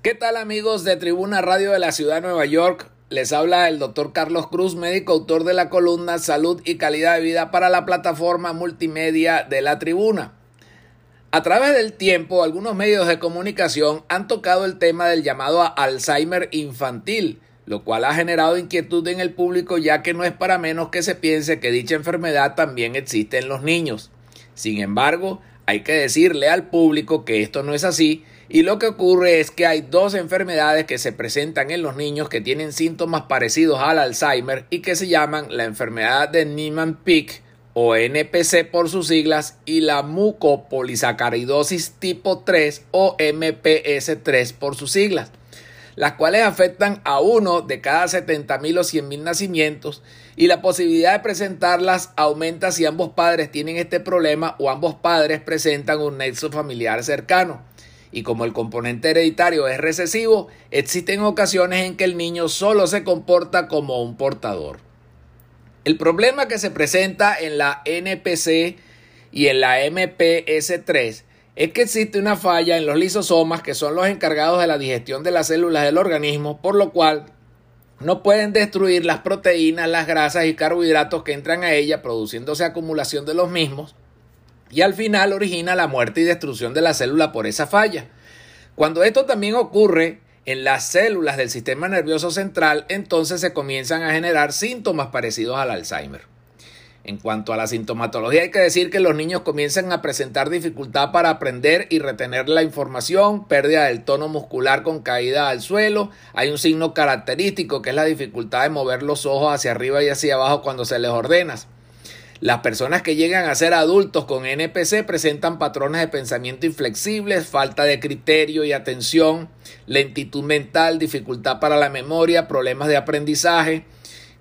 ¿Qué tal amigos de Tribuna Radio de la Ciudad de Nueva York? Les habla el doctor Carlos Cruz, médico autor de la columna Salud y Calidad de Vida para la plataforma multimedia de la Tribuna. A través del tiempo, algunos medios de comunicación han tocado el tema del llamado Alzheimer infantil, lo cual ha generado inquietud en el público ya que no es para menos que se piense que dicha enfermedad también existe en los niños. Sin embargo, hay que decirle al público que esto no es así. Y lo que ocurre es que hay dos enfermedades que se presentan en los niños que tienen síntomas parecidos al Alzheimer y que se llaman la enfermedad de Niemann-Pick o NPC por sus siglas y la mucopolisacaridosis tipo 3 o MPS3 por sus siglas, las cuales afectan a uno de cada 70.000 o 100.000 nacimientos y la posibilidad de presentarlas aumenta si ambos padres tienen este problema o ambos padres presentan un nexo familiar cercano y como el componente hereditario es recesivo, existen ocasiones en que el niño solo se comporta como un portador. El problema que se presenta en la NPC y en la MPS3 es que existe una falla en los lisosomas que son los encargados de la digestión de las células del organismo, por lo cual no pueden destruir las proteínas, las grasas y carbohidratos que entran a ella, produciéndose acumulación de los mismos y al final origina la muerte y destrucción de la célula por esa falla. Cuando esto también ocurre en las células del sistema nervioso central, entonces se comienzan a generar síntomas parecidos al Alzheimer. En cuanto a la sintomatología, hay que decir que los niños comienzan a presentar dificultad para aprender y retener la información, pérdida del tono muscular con caída al suelo. Hay un signo característico que es la dificultad de mover los ojos hacia arriba y hacia abajo cuando se les ordena. Las personas que llegan a ser adultos con NPC presentan patrones de pensamiento inflexibles, falta de criterio y atención, lentitud mental, dificultad para la memoria, problemas de aprendizaje,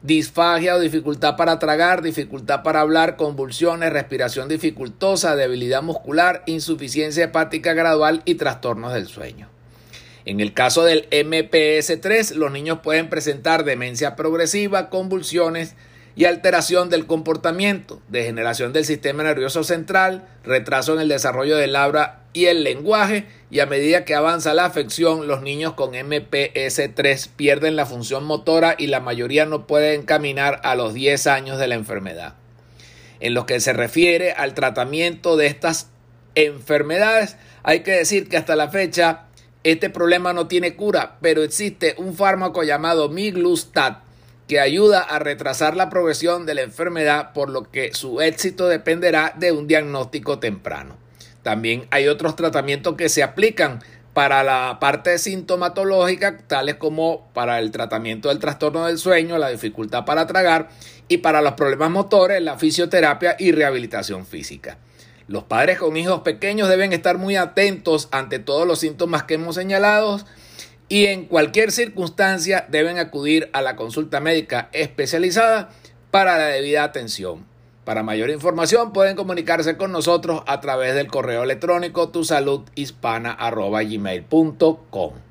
disfagia o dificultad para tragar, dificultad para hablar, convulsiones, respiración dificultosa, debilidad muscular, insuficiencia hepática gradual y trastornos del sueño. En el caso del MPS3, los niños pueden presentar demencia progresiva, convulsiones, y alteración del comportamiento, degeneración del sistema nervioso central, retraso en el desarrollo del habla y el lenguaje, y a medida que avanza la afección, los niños con MPS3 pierden la función motora y la mayoría no pueden caminar a los 10 años de la enfermedad. En lo que se refiere al tratamiento de estas enfermedades, hay que decir que hasta la fecha este problema no tiene cura, pero existe un fármaco llamado Miglustat que ayuda a retrasar la progresión de la enfermedad, por lo que su éxito dependerá de un diagnóstico temprano. También hay otros tratamientos que se aplican para la parte sintomatológica, tales como para el tratamiento del trastorno del sueño, la dificultad para tragar y para los problemas motores, la fisioterapia y rehabilitación física. Los padres con hijos pequeños deben estar muy atentos ante todos los síntomas que hemos señalado y en cualquier circunstancia deben acudir a la consulta médica especializada para la debida atención. Para mayor información pueden comunicarse con nosotros a través del correo electrónico tusaludhispana.gmail.com